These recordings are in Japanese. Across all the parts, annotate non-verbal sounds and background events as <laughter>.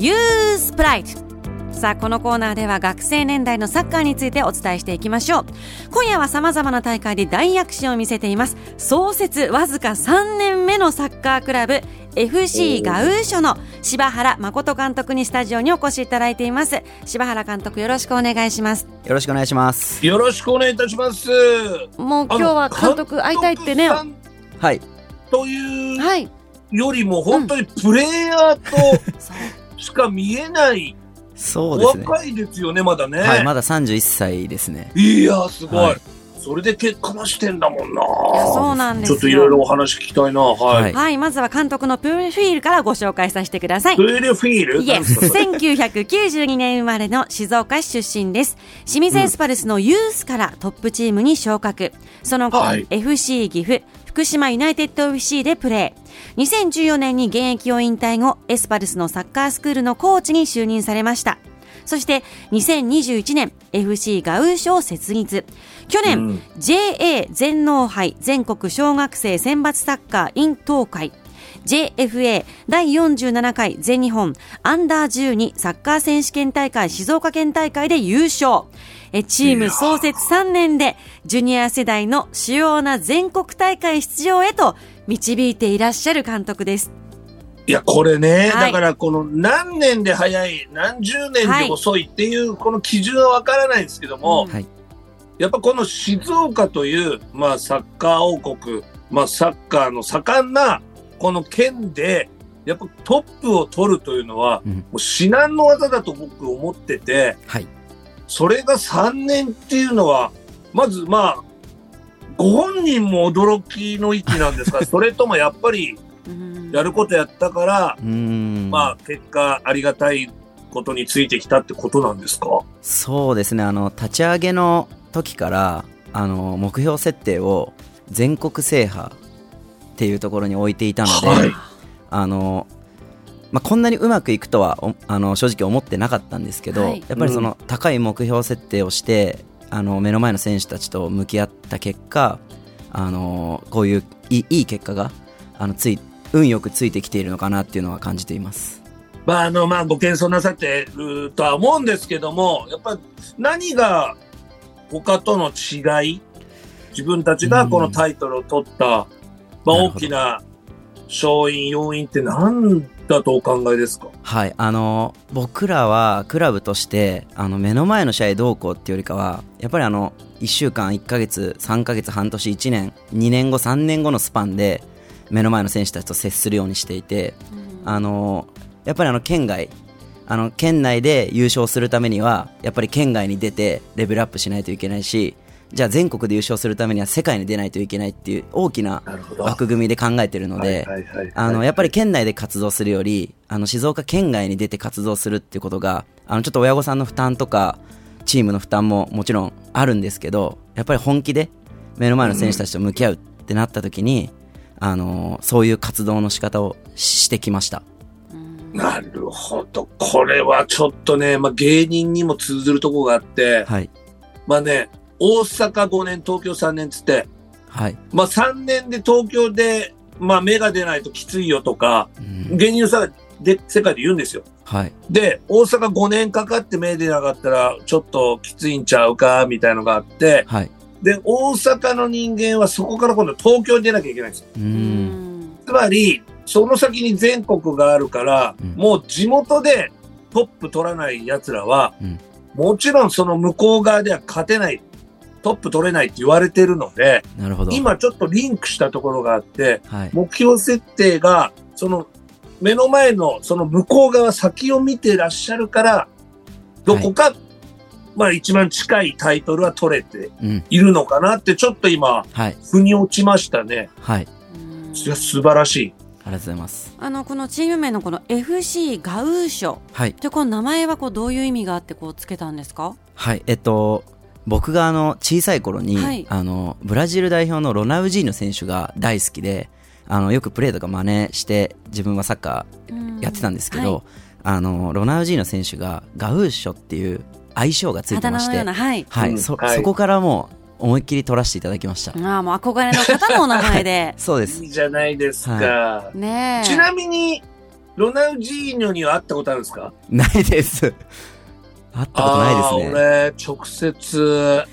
ユースプライドさあこのコーナーでは学生年代のサッカーについてお伝えしていきましょう。今夜は様々な大会で大躍進を見せています。創設わずか3年目のサッカークラブ FC ガウーショの柴原誠監督にスタジオにお越しいただいています。柴原監督よろしくお願いします。よろしくお願いします。よろしくお願いいたします。もう今日は監督会いたいってね。はいというはい。よりも本当にプレイヤーと <laughs> しか見えないそうですね。若いですよね、まだね。はい、まだ31歳ですね。いや、すごい。はい、それで結果出してんだもんな。いや、そうなんですちょっといろいろお話聞きたいな。はい。はい、はい、まずは監督のプールフィールからご紹介させてください。プールフィール？イエス。1992年生まれの静岡市出身です。清水エスパルスのユースからトップチームに昇格。その後、はい、FC 岐阜、福島ユナイテッド FC でプレー。2014年に現役を引退後、エスパルスのサッカースクールのコーチに就任されました。そして2021年 FC ガウー賞設立。去年、うん、JA 全農杯全国小学生選抜サッカー in 東海 JFA 第47回全日本アンダー12サッカー選手権大会静岡県大会で優勝。チーム創設3年でジュニア世代の主要な全国大会出場へと導いていらっしゃる監督です。いや、これね、はい、だからこの何年で早い、何十年で遅いっていうこの基準はわからないんですけども、はい、やっぱこの静岡という、まあサッカー王国、まあサッカーの盛んなこの県で、やっぱトップを取るというのは、もう至難の技だと僕思ってて、はい、それが3年っていうのは、まずまあ、ご本人も驚きの域なんですが、<laughs> それともやっぱり、やることやったから、まあ、結果ありがたいことについてきたってことなんですか？そうですね。あの、立ち上げの時から、あの、目標設定を全国制覇っていうところに置いていたので、はい、あの、まあ、こんなにうまくいくとはあの正直思ってなかったんですけど、はい、やっぱりその高い目標設定をして、あの目の前の選手たちと向き合った結果あのこういういい結果があのつい運よくついてきているのかなっていうのは感じています。まあ、あの、まあ、ご謙遜なさってるとは思うんですけども、やっぱ何が他との違い、自分たちがこのタイトルを取った、まあ、大きな勝因、要因って何だとお考えですか？はい、あの、僕らはクラブとして、あの、目の前の試合どうこうっていうよりかは、やっぱりあの、1週間、1ヶ月、3ヶ月、半年、1年、2年後、3年後のスパンで、目の前の選手たちと接するようにしていて、うん、あのやっぱりあの県外あの県内で優勝するためにはやっぱり県外に出てレベルアップしないといけないしじゃあ全国で優勝するためには世界に出ないといけないっていう大きな枠組みで考えてるのでやっぱり県内で活動するよりあの静岡県外に出て活動するっていうことがあのちょっと親御さんの負担とかチームの負担ももちろんあるんですけどやっぱり本気で目の前の選手たちと向き合うってなった時に、あのそういう活動の仕方をしてきました。なるほど。これはちょっとね、まあ、芸人にも通ずるとこがあって、はい。まあね、大阪5年、東京3年つって、はい。まあ3年で東京で、まあ芽が出ないときついよとか、うん、芸人さで世界で言うんですよ。はい。で、大阪5年かかって芽出なかったら、ちょっときついんちゃうか、みたいのがあって、はい。で、大阪の人間はそこから今度東京に出なきゃいけないんですよ。つまり、その先に全国があるから、うん、もう地元でトップ取らない奴らは、うん、もちろんその向こう側では勝てない。トップ取れないって言われてるので、なるほど今ちょっとリンクしたところがあって、はい、目標設定が、その目の前のその向こう側先を見てらっしゃるから、どこかまあ一番近いタイトルは取れているのかなってちょっと今、はい、腑に落ちましたね。はい。いや素晴らしい。ありがとうございます。あのこのチーム名のこの FC ガウーショ。はい。でこの名前はこうどういう意味があってこうつけたんですか？はい。えっと僕があの小さい頃に、はい、あのブラジル代表のロナウジーノ選手が大好きで、あのよくプレーとか真似して自分はサッカーやってたんですけど、はい、あのロナウジーノ選手がガウーショっていう相性がついてまして、はい、はい、そ、そこからもう思いっきり取らせていただきました。ああ、もう憧れの方のお名前で。<laughs> そうです。いいじゃないですか。はい、ねちなみに、ロナウジーニョには会ったことあるんですか？ないです。会ったことないですね。俺、直接、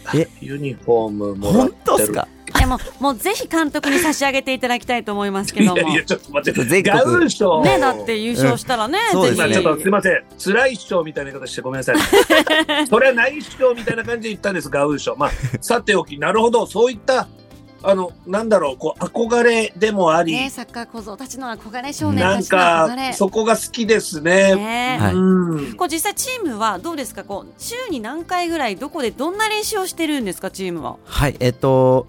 ユニフォームもらってる。本当ですか？でも、もうぜひ監督に差し上げていただきたいと思いますけども。いやいや、ちょっと待って、ガウン賞。ね、だって優勝したらね、うん、そうですね。ちょっとすみません。辛い賞みたいな言い方してごめんなさい。<laughs> それはない賞みたいな感じで言ったんです、ガウン賞。まあ、さておき、なるほど、そういったあの、なんだろう、こう、憧れでもあり。ね、サッカー小僧たちの憧れ少年たちの憧れ。なんか、そこが好きですね。ねはい、うん。こう、実際チームはどうですか？こう、週に何回ぐらい、どこでどんな練習をしてるんですか、チームは。はい、えっと、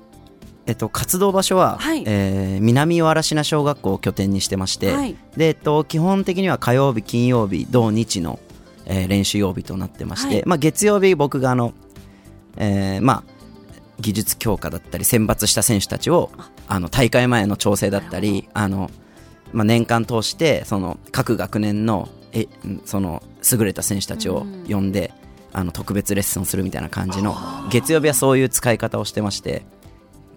えっと、活動場所は、はい、えー、南原科小学校を拠点にしてまして、はい、で、えっと、基本的には火曜日、金曜日、土日の、えー、練習曜日となってまして、はい、まあ、月曜日僕があの、えー、まあ、技術強化だったり選抜した選手たちをあ。の大会前の調整だったりあの、まあ、年間通してその各学年のえその優れた選手たちを呼んで、あの特別レッスンするみたいな感じの月曜日はそういう使い方をしてまして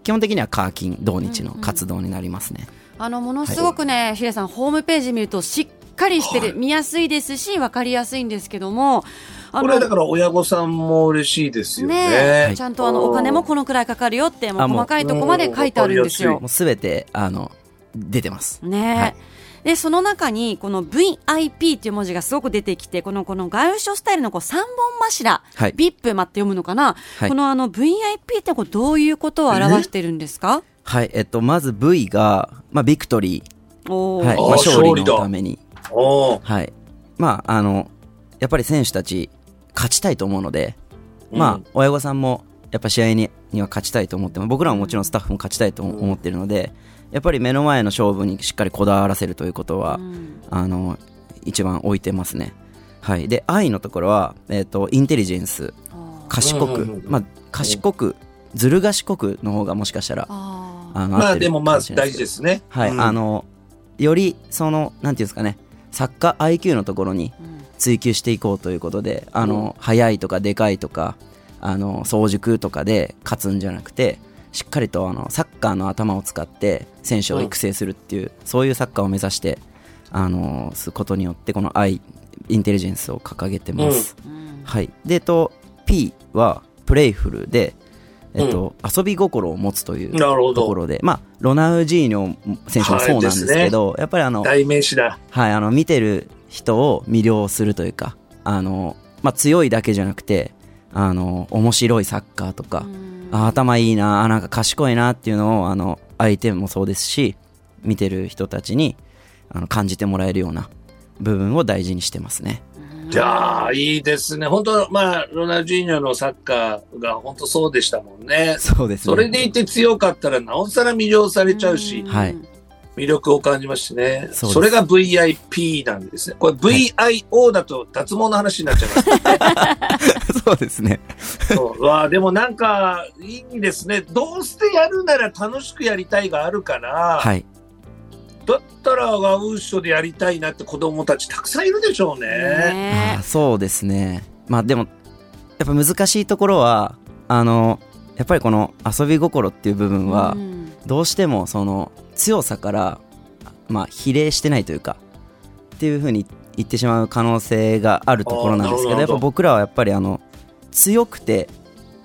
基本的にはカーキン土日の活動になりますね。あのものすごくね、はい、ヒデさんホームページ見るとしっかりしてる、はい、見やすいですし分かりやすいんですけどもこれだから親御さんも嬉しいですよね。ねちゃんとあのお金もこのくらいかかるよってもう細かいとこまで書いてあるんですよ。もうすべてあの出てます。ね、はい、でその中にこの VIP っていう文字がすごく出てきてこのこの外務スタイルのこう三本柱、はい、VIP まって読むのかな、はい、このあの VIP ってこうどういうことを表してるんですかはいえっとまず V が、まあ、ビクトリー、おはいまあ、勝利のためにはいまああのやっぱり選手たち勝ちたいと思うので、まあ、親御さんもやっぱ試合にには勝ちたいと思って僕らももちろんスタッフも勝ちたいと思ってるので、やっぱり目の前の勝負にしっかりこだわらせるということは、あの一番置いてますね。はい、で愛のところは、えーと、インテリジェンス。賢く、まあ、賢くずる賢くの方がもしかしたらあのまあでもまあ大事ですね。はい、うん、あのよりそのなんていうんですかね。サッカー IQ のところに追求していこうということで、あの、速いとかでかいとか、あの、早熟とかで勝つんじゃなくて、しっかりとあのサッカーの頭を使って選手を育成するっていう、うん、そういうサッカーを目指してあのすることによってこの愛インテリジェンスを掲げてます、うん、はい。でと P はプレイフルでえっと、うん、遊び心を持つというところで、まあ、ロナウジーニョ選手もそうなんですけど、はいね、やっぱりあの、代名詞だ。はい、あの、見てる人を魅了するというか、あの、まあ、強いだけじゃなくて、あの、面白いサッカーとか、あ頭いいな、あなんか賢いなっていうのを、あの、相手もそうですし、見てる人たちにあの感じてもらえるような部分を大事にしてますね。じゃあ、いいですね。本当、まあ、ロナウジーニョのサッカーが本当そうでしたもんね。そうです、ね、それでいて強かったら、なおさら魅了されちゃうし。はい。魅力を感じましてね。そそれが VIP なんですね。これ VIO だと脱毛の話になっちゃいますね。<laughs> そうですね。そうわでもなんかいいですね。どうしてやるなら楽しくやりたいがあるから、はい。だったらガウーショでやりたいなって子供たちたくさんいるでしょうね。ねあそうですね。まあでもやっぱ難しいところはあのやっぱりこの遊び心っていう部分は、どうしてもその強さから、まあ、比例してないというかっていうふうに言ってしまう可能性があるところなんですけどやっぱ僕らはやっぱりあの強くて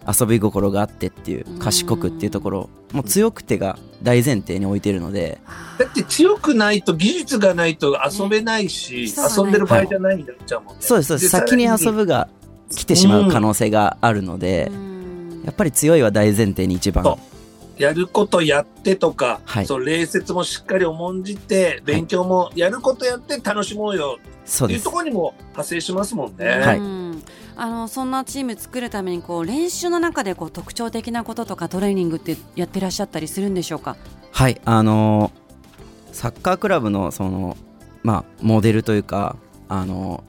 遊び心があってっていう賢くっていうところもう強くてが大前提に置いてるのでだって強くないと技術がないと遊べないし、遊んでる場合じゃないんだっちゃうもんね、そうですそうです。先に遊ぶが来てしまう可能性があるので、やっぱり強いは大前提に一番やることやってとか、はい、そう礼節もしっかり重んじて、勉強もやることやって楽しもうよ。っていうところにも派生しますもんね。はい、あのそんなチーム作るためにこう練習の中でこう特徴的なこととかトレーニングってやってらっしゃったりするんでしょうか？はい。あのサッカークラブのその、まあ、モデルというかあの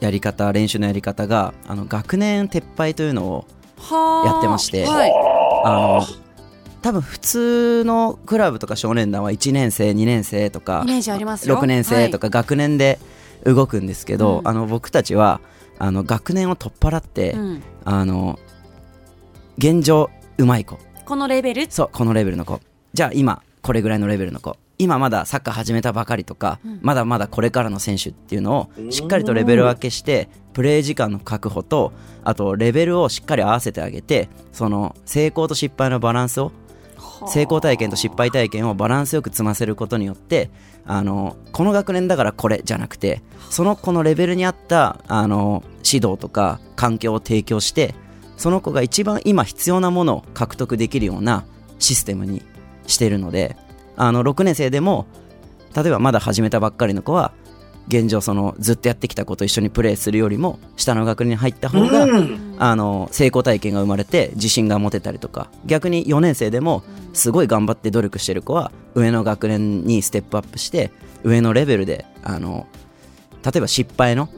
やり方練習のやり方があの学年撤廃というのをやってまして、はい、あの多分普通のクラブとか少年団は1年生2年生とか6年生とか学年で動くんですけど、はい、あの僕たちはあの学年を取っ払って、うん、あの現状うまい子。このレベル？そうこのレベルの子。じゃあ今これぐらいのレベルの子。今まだサッカー始めたばかりとか、うん、まだまだこれからの選手っていうのをしっかりとレベル分けしてプレー時間の確保とあとレベルをしっかり合わせてあげてその成功と失敗のバランスを成功体験と失敗体験をバランスよく積ませることによってあのこの学年だからこれじゃなくてその子のレベルに合ったあの指導とか環境を提供してその子が一番今必要なものを獲得できるようなシステムにしているのであの6年生でも例えばまだ始めたばっかりの子は現状そのずっとやってきた子と一緒にプレーするよりも下の学年に入った方が、うん、あの成功体験が生まれて自信が持てたりとか逆に4年生でもすごい頑張って努力してる子は上の学年にステップアップして上のレベルであの例えば失敗の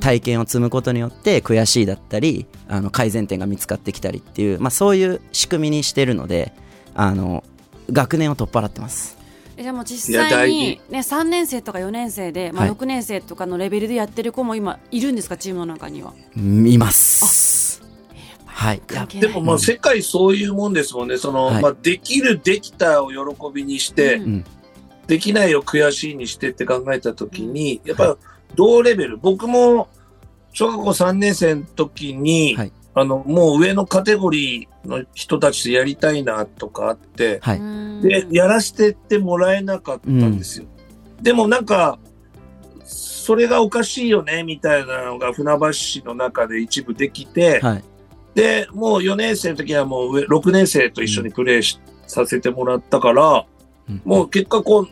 体験を積むことによって悔しいだったりあの改善点が見つかってきたりっていう、まあ、そういう仕組みにしてるのであの学年を取っ払ってます。でも実際に、ね、3年生とか4年生で、まあ、6年生とかのレベルでやってる子も今いるんですか？チームの中には。います。はい、でもまあ世界そういうもんですもんね、その、はい、まあ、できる、できたを喜びにして、うん、できないを悔しいにしてって考えたときに、やっぱ同レベル、僕も小学校3年生の時に、はい、あの、もう上のカテゴリーの人たちでやりたいなとかあって、はい、で、やらせてってもらえなかったんですよ。うん、でもなんか、それがおかしいよね、みたいなのが船橋市の中で一部できて、はい、で、もう4年生の時はもう上、6年生と一緒にプレーし、うん、させてもらったから、うん、もう結果こう、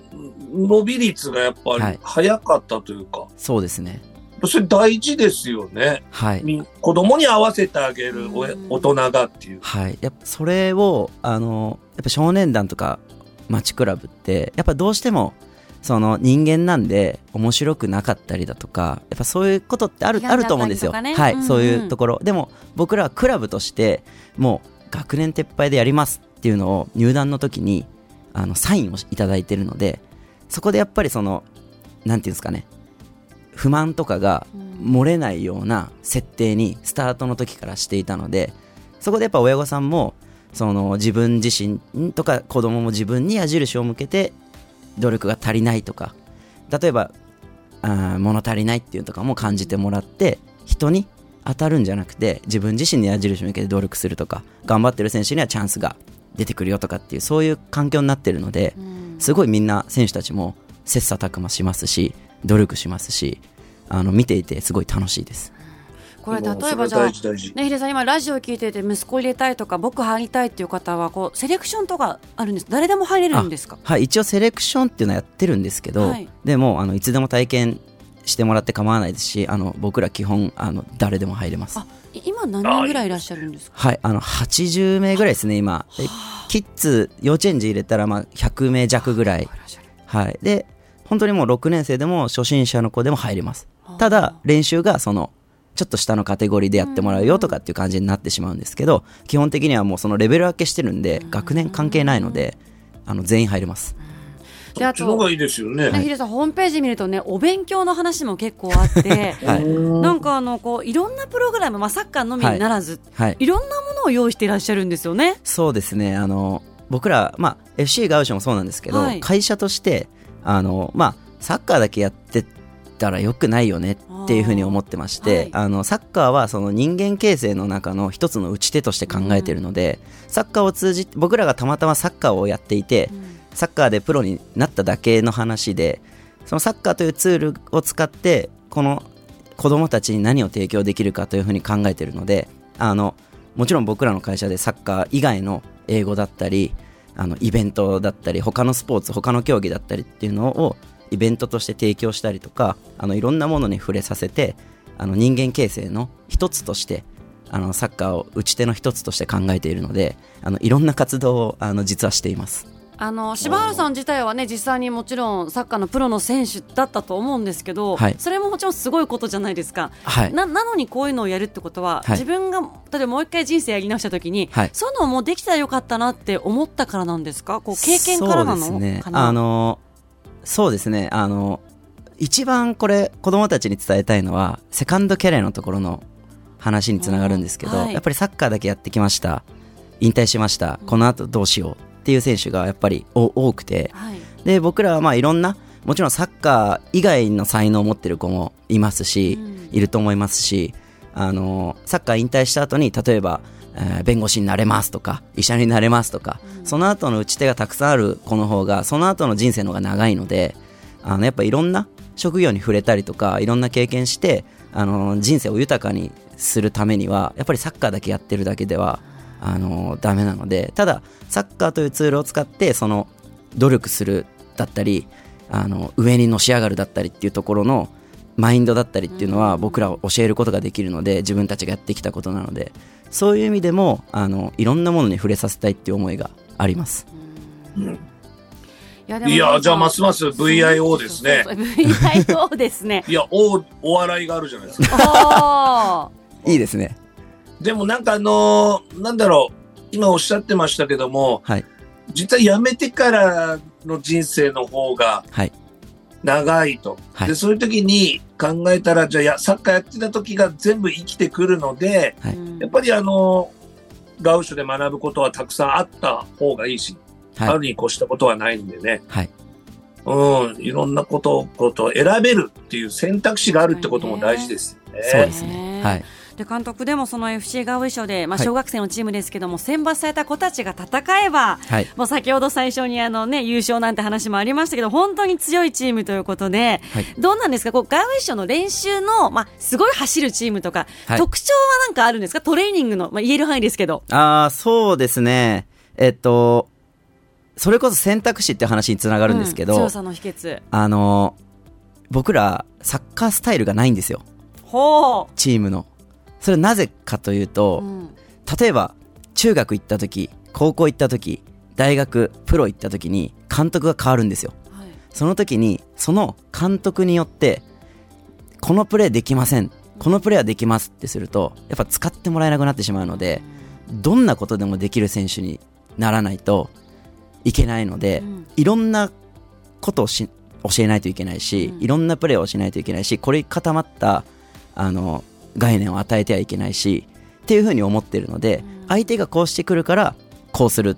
伸び率がやっぱり早かったというか。そうですね。それ大事ですよね。はい。子供に合わせてあげる大人がっていう。はい。やっぱそれを、あの、やっぱ少年団とか街クラブって、やっぱどうしても、その人間なんで面白くなかったりだとか、やっぱそういうことってある、あると思うんですよ。ね、はい、うんうん、そういうところ。でも僕らはクラブとして、もう学年撤廃でやりますっていうのを入団の時に、あの、サインをいただいてるので、そこでやっぱりその、なんていうんですかね、不満とかが漏れないような設定にスタートの時からしていたのでそこでやっぱ親御さんもその自分自身とか子供も自分に矢印を向けて努力が足りないとか例えばあ物足りないっていうとかも感じてもらって人に当たるんじゃなくて自分自身に矢印を向けて努力するとか頑張ってる選手にはチャンスが出てくるよとかっていうそういう環境になってるのですごいみんな選手たちも切磋琢磨しますし努力しますしあの見ていてすごい楽しいです。これ例えばじゃあ、ね、ヒデさん今ラジオ聞いてて息子入れたいとか僕入りたいっていう方はこうセレクションとかあるんです。誰でも入れるんですか？はい一応セレクションっていうのはやってるんですけど、はい、でもあのいつでも体験してもらって構わないですしあの僕ら基本あの誰でも入れます。今何人ぐらいいらっしゃるんですか？はいあの80名ぐらいですね今。キッズ幼稚園児入れたらまあ100名弱ぐらい。はい。で本当にもう6年生でも初心者の子でも入れます。ただ、練習がその、ちょっと下のカテゴリーでやってもらうよとかっていう感じになってしまうんですけど、基本的にはもうそのレベル分けしてるんで、学年関係ないので、あの、全員入れます。であとがいいですよね。ヒデさんホームページ見るとねお勉強の話も結構あって、<laughs> はい、なんかあのこういろんなプログラムまあサッカーのみにならず、はい、はい、いろんなものを用意していらっしゃるんですよね。そうですね。あの僕らまあ FC ガウショもそうなんですけど、はい、会社としてあのまあサッカーだけやってたらよくないよねっていうふうに思ってまして、はい、あのサッカーはその人間形成の中の一つの打ち手として考えているので、うん、サッカーを通じて僕らがたまたまサッカーをやっていて、うん、サッカーでプロになっただけの話でそのサッカーというツールを使ってこの子供たちに何を提供できるかというふうに考えているのであのもちろん僕らの会社でサッカー以外の英語だったりあのイベントだったり他のスポーツ他の競技だったりっていうのをイベントとして提供したりとかあのいろんなものに触れさせてあの人間形成の一つとしてあのサッカーを打ち手の一つとして考えているのであのいろんな活動をあの実はしています。あの柴原さん自体はね実際にもちろんサッカーのプロの選手だったと思うんですけど、はい、それももちろんすごいことじゃないですか、はい、ななのにこういうのをやるってことは、はい、自分が例えばもう一回人生やり直した時に、そういうのもできたらよかったなって思ったからなんですか？こう経験からなの？そうですね。あのそうですね。あの、一番これ子供たちに伝えたいのは、セカンドキャリアのところの話につながるんですけど、はい、やっぱりサッカーだけやってきました。引退しました。この後どうしようっていう選手がやっぱり多くて、はい、で僕らはまあいろんなもちろんサッカー以外の才能を持ってる子もいますし、うん、いると思いますしあのサッカー引退した後に例えば、えー、弁護士になれますとか医者になれますとか、うん、その後の打ち手がたくさんある子の方がその後の人生の方が長いのであのやっぱいろんな職業に触れたりとかいろんな経験してあの人生を豊かにするためにはやっぱりサッカーだけやってるだけではあのダメなのでただサッカーというツールを使ってその努力するだったりあの上にのし上がるだったりっていうところのマインドだったりっていうのは僕らを教えることができるので自分たちがやってきたことなのでそういう意味でもあのいろんなものに触れさせたいっていう思いがあります。うんいやじゃあますます VIO ですね。VIO ですね。いやおお笑いがあるじゃないですか。<laughs> いいですね。でもなんかあのー、なんだろう今おっしゃってましたけども、はい、実は辞めてからの人生の方が長いと。はい、でそういう時に考えたらじゃあやサッカーやってた時が全部生きてくるので、はい、やっぱりあのガウシュで学ぶことはたくさんあった方がいいし、あるに越したことはないんでね。はい。うん、いろんなことことを選べるっていう選択肢があるってことも大事ですよね。そうですね。はい。で監督でもその FC ガウイ賞で、まあ、小学生のチームですけども、はい、選抜された子たちが戦えば、はい、もう先ほど最初にあの、ね、優勝なんて話もありましたけど本当に強いチームということで、はい、どうなんですか？こうガウイ賞の練習の、まあ、すごい走るチームとか、特徴はなんかあるんですか？トレーニングの、まあ、言える範囲ですけど。あそうですね。えっとそれこそ選択肢って話につながるんですけど、うん、強さの秘訣。あの僕らサッカースタイルがないんですよ。チームのそれはなぜかというと、うん、例えば中学行った時高校行った時大学プロ行った時に監督が変わるんですよ、はい、その時にその監督によってこのプレーできません。このプレーはできますってするとやっぱ使ってもらえなくなってしまうのでどんなことでもできる選手にならないといけないので、うん、いろんなことをし教えないといけないし、うん、いろんなプレーをしないといけないしこれ固まったあの概念を与えてはいけないしっていうふうに思ってるので、うん、相手がこうしてくるからこうする。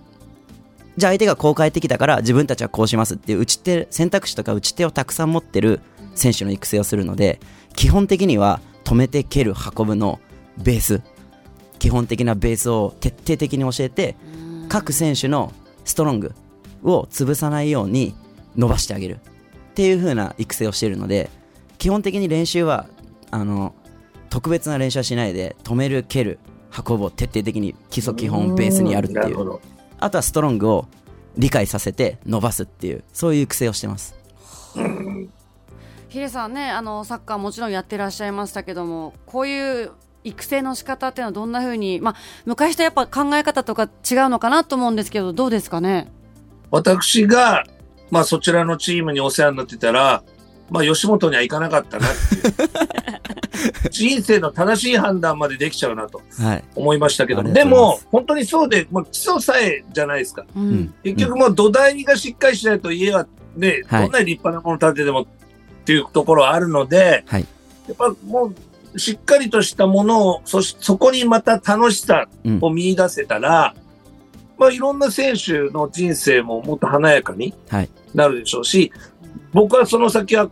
じゃあ相手がこう変えてきたから自分たちはこうしますっていう打ち手選択肢とか打ち手をたくさん持ってる選手の育成をするので基本的には止めて蹴る運ぶのベース。基本的なベースを徹底的に教えて各選手のストロングを潰さないように伸ばしてあげる。っていう風な育成をしているので基本的に練習はあの特別な練習はしないで止める蹴る運ぶを徹底的に基礎基本ベースにやるっていう。あとはストロングを理解させて伸ばすっていうそういう育成をしてます。ヒデさんねあのサッカーもちろんやってらっしゃいましたけどもこういう育成の仕方っていうのはどんなふうに、まあ、昔とやっぱ考え方とか違うのかなと思うんですけどどうですかね？私が、まあ、そちらのチームにお世話になってたら、まあ、吉本には行かなかったなっていう。人生の正しい判断までできちゃうなと思いましたけど、はい、でも本当にそうでもう基礎さえじゃないですか、うん、結局もう土台がしっかりしないと家はね、どんなに立派なもの建ててもっていうところはあるので、はい、やっぱもうしっかりとしたものを、そし、そこにまた楽しさを見出せたら、うん、まあいろんな選手の人生ももっと華やかになるでしょうし、はい、僕はその先は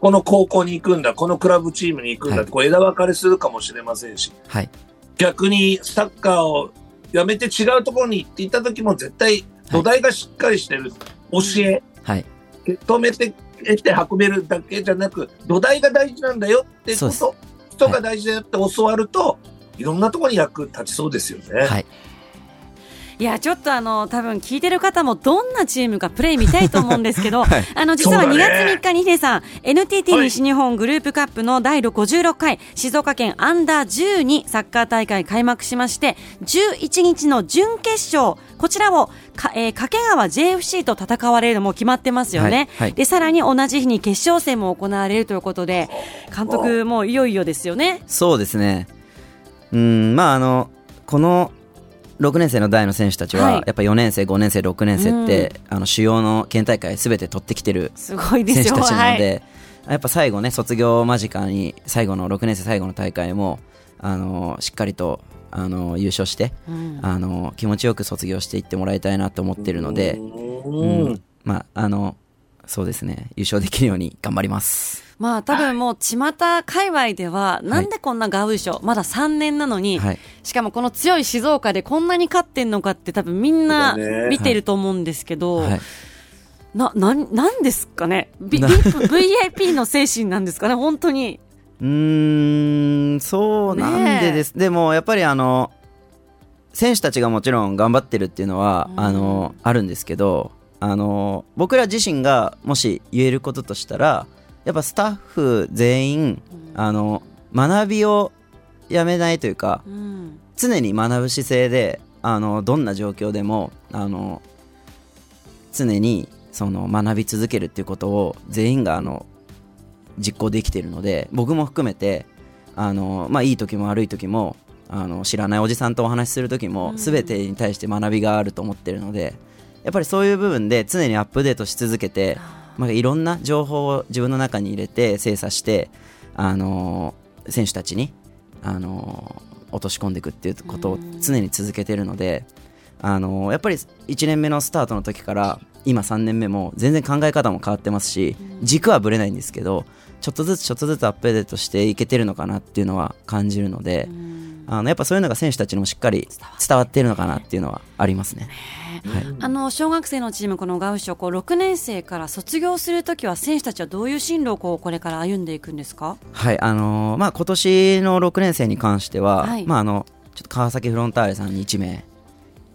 この高校に行くんだ、このクラブチームに行くんだって、こう枝分かれするかもしれませんし、はい、逆にサッカーをやめて違うところに行っていた時も絶対土台がしっかりしてる教え、はい、止めて得て運べるだけじゃなく土台が大事なんだよってこと人が大事だよって教わると、はい、いろんなところに役立ちそうですよね。はいいやちょっとあの多分聞いてる方もどんなチームかプレー見たいと思うんですけど、<laughs> はい、あの実は2月3日にヒデさん、NTT 西日本グループカップの第56回静岡県アンダー12サッカー大会開幕しまして11日の準決勝こちらをか、えー、掛川 JFC と戦われるのも決まってますよね、はいはい、でさらに同じ日に決勝戦も行われるということで監督もいよいよですよね。そうですね。うんまああのこの6年生の代の選手たちは、やっぱ4年生、5年生、6年生って、あの主要の県大会すべて取ってきてる選手たちなので、やっぱ最後ね、卒業間近に最後の6年生最後の大会も、あのしっかりとあの優勝して、あの気持ちよく卒業していってもらいたいなと思ってるので、うん。まあ、あの、そうですね、優勝できるように頑張ります。まあ多分もう巷界隈では、なんでこんなガウショ、まだ3年なのに、はい、しかもこの強い静岡でこんなに勝ってんのかって多分みんな見てると思うんですけど、はい、な、な、なんですかね、v、VIP の精神なんですかね、本当に。うん、そうなんでです。でもやっぱりあの、選手たちがもちろん頑張ってるっていうのは、あの、あるんですけど、あの、僕ら自身がもし言えることとしたら、やっぱスタッフ全員、あの学びをやめないというか、うん、常に学ぶ姿勢であのどんな状況でもあの常にその学び続けるっていうことを全員があの実行できているので僕も含めてあの、まあ、いい時も悪い時もあの知らないおじさんとお話しする時も、全てに対して学びがあると思ってるのでやっぱりそういう部分で常にアップデートし続けてまあ、いろんな情報を自分の中に入れて精査して、あのー、選手たちに、あのー、落とし込んでいくっていうことを常に続けてるので、あのー、やっぱり1年目のスタートの時から今3年目も全然考え方も変わってますし軸はぶれないんですけどちょっとずつちょっとずつアップデートしていけてるのかなっていうのは感じるので。あのやっぱそういうのが選手たちにもしっかり伝わっているのかなっていうのはありますね。はい、あの小学生のチームこのガウショこう6年生から卒業するときは選手たちはどういう進路をこうこれから歩んでいくんですか？はいあのー、まあ今年の6年生に関しては、はい、まああのちょっと川崎フロンターレさんに1名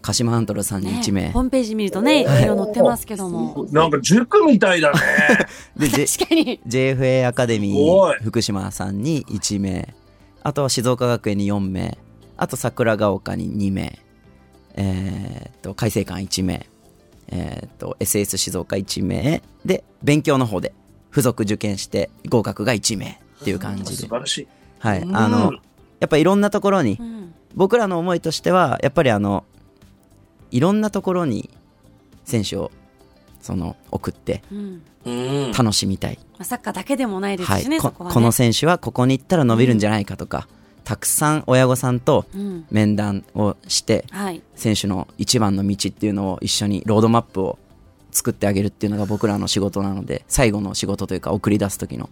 鹿島アントロさんに1名、ね、ホームページ見るとね、い。ろいろ載ってますけども。なんか塾みたいだね。<laughs> で、確かに。JFA アカデミー福島さんに1名、あとは静岡学園に4名、あと桜ヶ丘に2名、えー、っと、改正館1名、えー、っと、SS 静岡1名で、勉強の方で付属受験して合格が1名っていう感じで。素晴らしい。はい。あの、やっぱいろんなところに、僕らの思いとしては、やっぱりあの、いろんなところに選手をその送って楽しみたい、うん、サッカーだけでもないですしね、はい、こ、ね、この選手はここに行ったら伸びるんじゃないかとか、たくさん親御さんと面談をして、うんはい、選手の一番の道っていうのを一緒にロードマップを作ってあげるっていうのが僕らの仕事なので最後の仕事というか送り出す時の、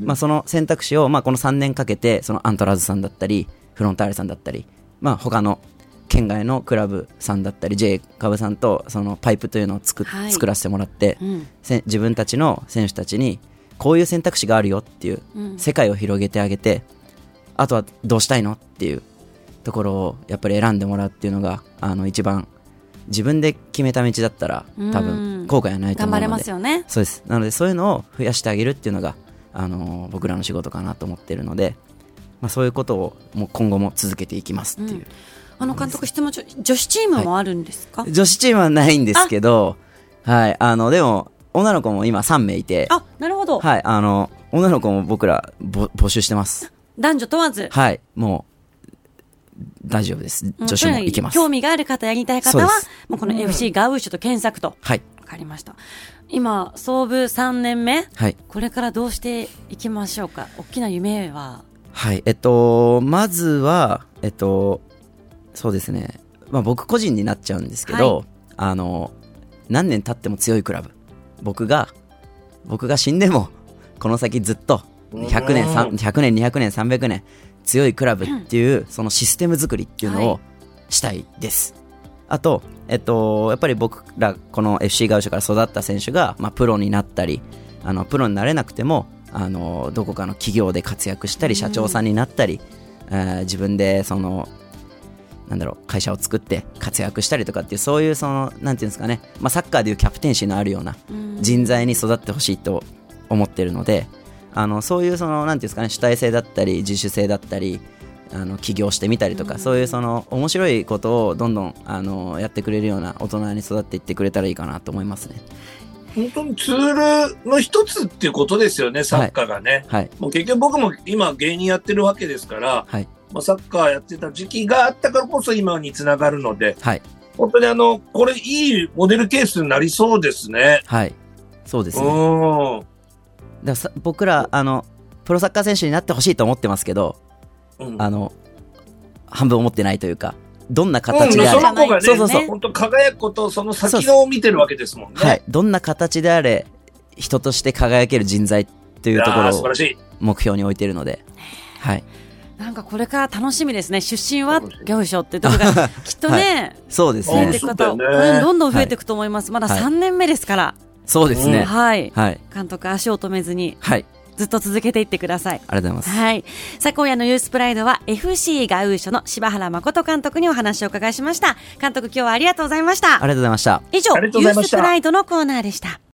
まあ、その選択肢を、まあ、この3年かけてそのアントラーズさんだったりフロンターレさんだったり、まあ、他の県外のクラブさんだったり J カブさんとそのパイプというのを作,、作らせてもらって、うん、自分たちの選手たちにこういう選択肢があるよっていう世界を広げてあげて、あとはどうしたいのっていうところをやっぱり選んでもらうっていうのがあの一番自分で決めた道だったら多分後悔はないと思うので。頑張れますよね。そうです。なのでそういうのを増やしてあげるっていうのがあの僕らの仕事かなと思っているので、まあ、そういうことをもう今後も続けていきますっていう、うん、あの監督質問女子チームもあるんですか、はい、女子チームはないんですけどはい。あのでも女の子も今3名いて。あなるほど。はい。あの女の子も僕ら募集してます男女問わず。はい、もう、大丈夫です。女子も行けます。興味がある方、やりたい方は、もうこの FC ガウーシュと検索と。はい。わかりました。今、創部3年目。はい。これからどうしていきましょうか？大きな夢は。はい。えっと、まずは、えっと、そうですね。まあ僕個人になっちゃうんですけど、はい、あの、何年経っても強いクラブ。僕が、僕が死んでも、この先ずっと100年100年200年300年強いクラブっていう、そのシステム作りっていうのをしたいです、はい、あと、えっと、やっぱり僕らこの FC ガウシから育った選手が、まあ、プロになったりあのプロになれなくてもあのどこかの企業で活躍したり社長さんになったり、うん、えー、自分でそのなんだろう会社を作って活躍したりとかっていうそういうそのなんていうんですかね、まあ、サッカーでいうキャプテンシーのあるような人材に育ってほしいと思ってるので、あのそういうそのなんていうんですかね主体性だったり自主性だったりあの起業してみたりとか、うん、そういうその面白いことをどんどんあのやってくれるような大人に育っていってくれたらいいかなと思いますね。本当にツールの一つっていうことですよね、サッカーがね。はい、もう結局僕も今芸人やってるわけですから、はい、まあ、サッカーやってた時期があったからこそ今につながるので、はい、本当にあの、これいいモデルケースになりそうですね。はい。そうですね。うん。ださ僕らあのプロサッカー選手になってほしいと思ってますけど、うん、あの半分思ってないというかどんな形であれ、うん、その子がね、そうそうそう本当輝くことその先のを見てるわけですもんね。はい、どんな形であれ人として輝ける人材っていうところを目標に置いてるので、はい。なんかこれから楽しみですね。出身は行書ってとこが <laughs> きっとね、はい、そうですね。ていく方、ね、どんどん増えていくと思います。まだ3年目ですから。そうですね。はい。はい。監督足を止めずに。はい。ずっと続けていってください。ありがとうございます。はい。さあ、今夜のユースプライドは FC ガウーショの柴原誠監督にお話を伺いしました。監督、今日はありがとうございました。ありがとうございました。以上、ユースプライドのコーナーでした。